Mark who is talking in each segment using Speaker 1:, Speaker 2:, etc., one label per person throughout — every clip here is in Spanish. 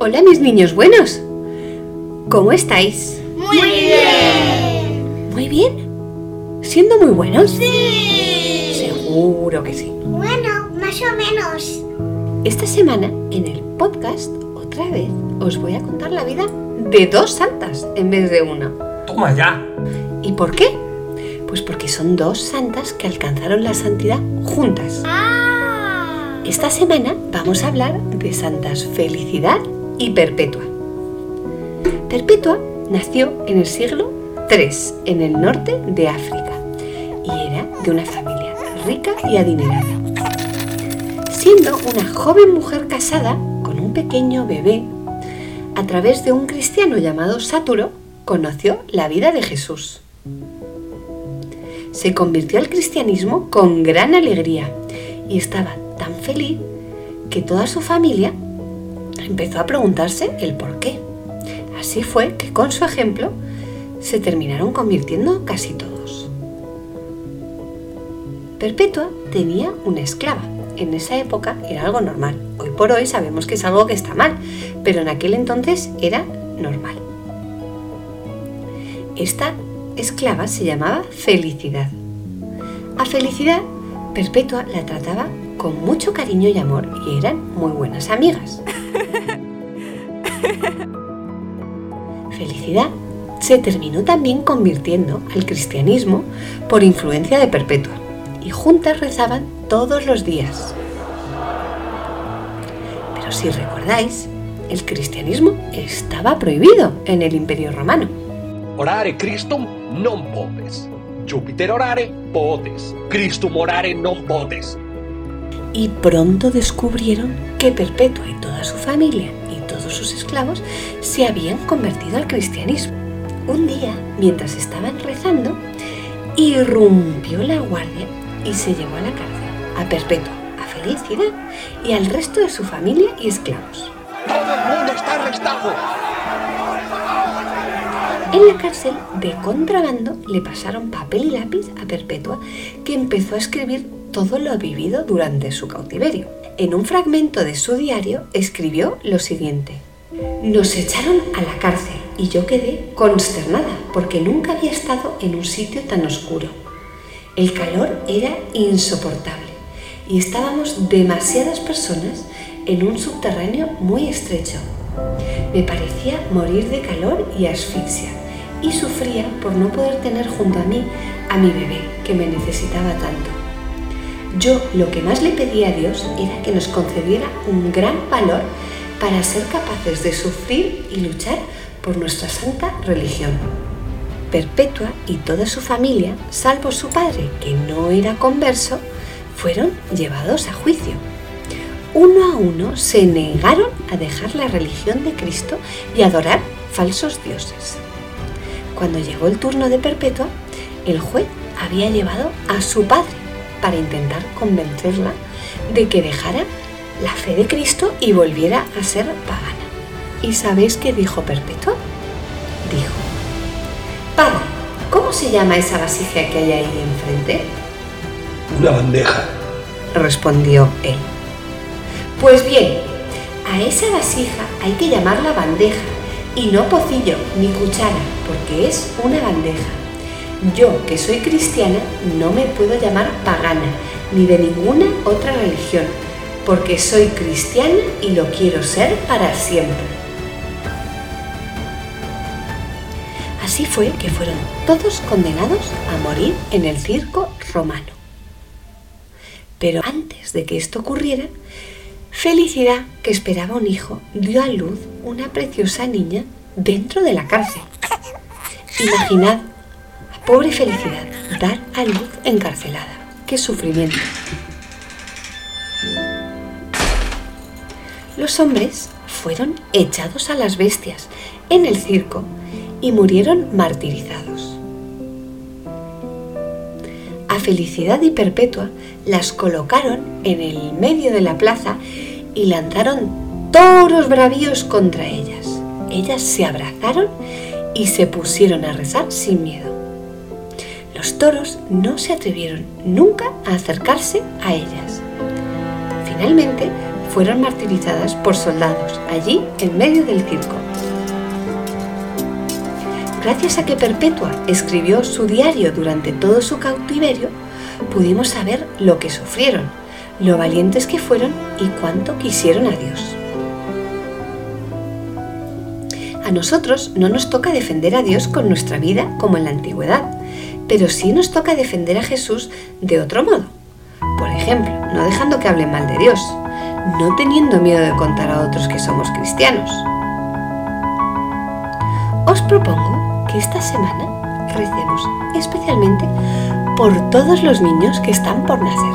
Speaker 1: Hola mis niños buenos. ¿Cómo estáis?
Speaker 2: Muy bien.
Speaker 1: ¿Muy bien? ¿Siendo muy buenos?
Speaker 2: Sí.
Speaker 1: Seguro que sí.
Speaker 2: Bueno, más o menos.
Speaker 1: Esta semana en el podcast otra vez os voy a contar la vida de dos santas en vez de una.
Speaker 3: Toma ya.
Speaker 1: ¿Y por qué? Pues porque son dos santas que alcanzaron la santidad juntas.
Speaker 2: Ah.
Speaker 1: Esta semana vamos a hablar de santas Felicidad y Perpetua. Perpetua nació en el siglo III en el norte de África y era de una familia rica y adinerada. Siendo una joven mujer casada con un pequeño bebé, a través de un cristiano llamado Sáturo, conoció la vida de Jesús. Se convirtió al cristianismo con gran alegría y estaba tan feliz que toda su familia empezó a preguntarse el por qué. Así fue que con su ejemplo se terminaron convirtiendo casi todos. Perpetua tenía una esclava. En esa época era algo normal. Hoy por hoy sabemos que es algo que está mal, pero en aquel entonces era normal. Esta esclava se llamaba Felicidad. A Felicidad, Perpetua la trataba con mucho cariño y amor y eran muy buenas amigas. Felicidad se terminó también convirtiendo al cristianismo por influencia de Perpetua y juntas rezaban todos los días. Pero si recordáis, el cristianismo estaba prohibido en el Imperio Romano.
Speaker 3: Orare Christum non potes. Júpiter orare potes. Christum orare non potes.
Speaker 1: Y pronto descubrieron que Perpetua y toda su familia y todos sus esclavos se habían convertido al cristianismo. Un día, mientras estaban rezando, irrumpió la guardia y se llevó a la cárcel a Perpetua, a Felicidad y al resto de su familia y esclavos.
Speaker 3: Todo el mundo está arrestado.
Speaker 1: En la cárcel, de contrabando, le pasaron papel y lápiz a Perpetua, que empezó a escribir todo lo vivido durante su cautiverio. En un fragmento de su diario escribió lo siguiente. Nos echaron a la cárcel y yo quedé consternada porque nunca había estado en un sitio tan oscuro. El calor era insoportable y estábamos demasiadas personas en un subterráneo muy estrecho. Me parecía morir de calor y asfixia y sufría por no poder tener junto a mí a mi bebé que me necesitaba tanto. Yo lo que más le pedía a Dios era que nos concediera un gran valor para ser capaces de sufrir y luchar por nuestra santa religión. Perpetua y toda su familia, salvo su padre, que no era converso, fueron llevados a juicio. Uno a uno se negaron a dejar la religión de Cristo y adorar falsos dioses. Cuando llegó el turno de Perpetua, el juez había llevado a su padre para intentar convencerla de que dejara la fe de Cristo y volviera a ser pagana. ¿Y sabéis qué dijo Perpetua? Dijo, Padre, ¿cómo se llama esa vasija que hay ahí enfrente?
Speaker 3: Una bandeja.
Speaker 1: Respondió él. Pues bien, a esa vasija hay que llamarla bandeja y no pocillo ni cuchara, porque es una bandeja. Yo, que soy cristiana, no me puedo llamar pagana ni de ninguna otra religión, porque soy cristiana y lo quiero ser para siempre. Así fue que fueron todos condenados a morir en el circo romano. Pero antes de que esto ocurriera, Felicidad, que esperaba un hijo, dio a luz una preciosa niña dentro de la cárcel. Imaginad pobre Felicidad dar a luz encarcelada. ¡Qué sufrimiento! Los hombres fueron echados a las bestias en el circo y murieron martirizados. A Felicidad y Perpetua las colocaron en el medio de la plaza y lanzaron toros bravíos contra ellas. Ellas se abrazaron y se pusieron a rezar sin miedo. Los toros no se atrevieron nunca a acercarse a ellas. Finalmente fueron martirizadas por soldados allí en medio del circo. Gracias a que Perpetua escribió su diario durante todo su cautiverio, pudimos saber lo que sufrieron, lo valientes que fueron y cuánto quisieron a Dios. A nosotros no nos toca defender a Dios con nuestra vida como en la antigüedad, pero sí nos toca defender a Jesús de otro modo. Por ejemplo, no dejando que hablen mal de Dios, no teniendo miedo de contar a otros que somos cristianos. Os propongo que esta semana recemos especialmente por todos los niños que están por nacer.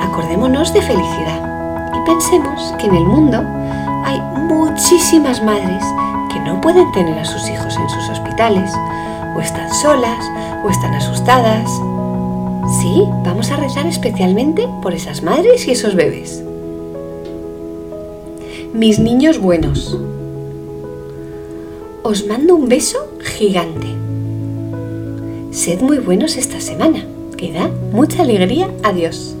Speaker 1: Acordémonos de felicidad y pensemos que en el mundo hay muchísimas madres que no pueden tener a sus hijos en sus hospitales, o están solas, o están asustadas. Sí, vamos a rezar especialmente por esas madres y esos bebés. Mis niños buenos, os mando un beso gigante. Sed muy buenos esta semana, que da mucha alegría a Dios.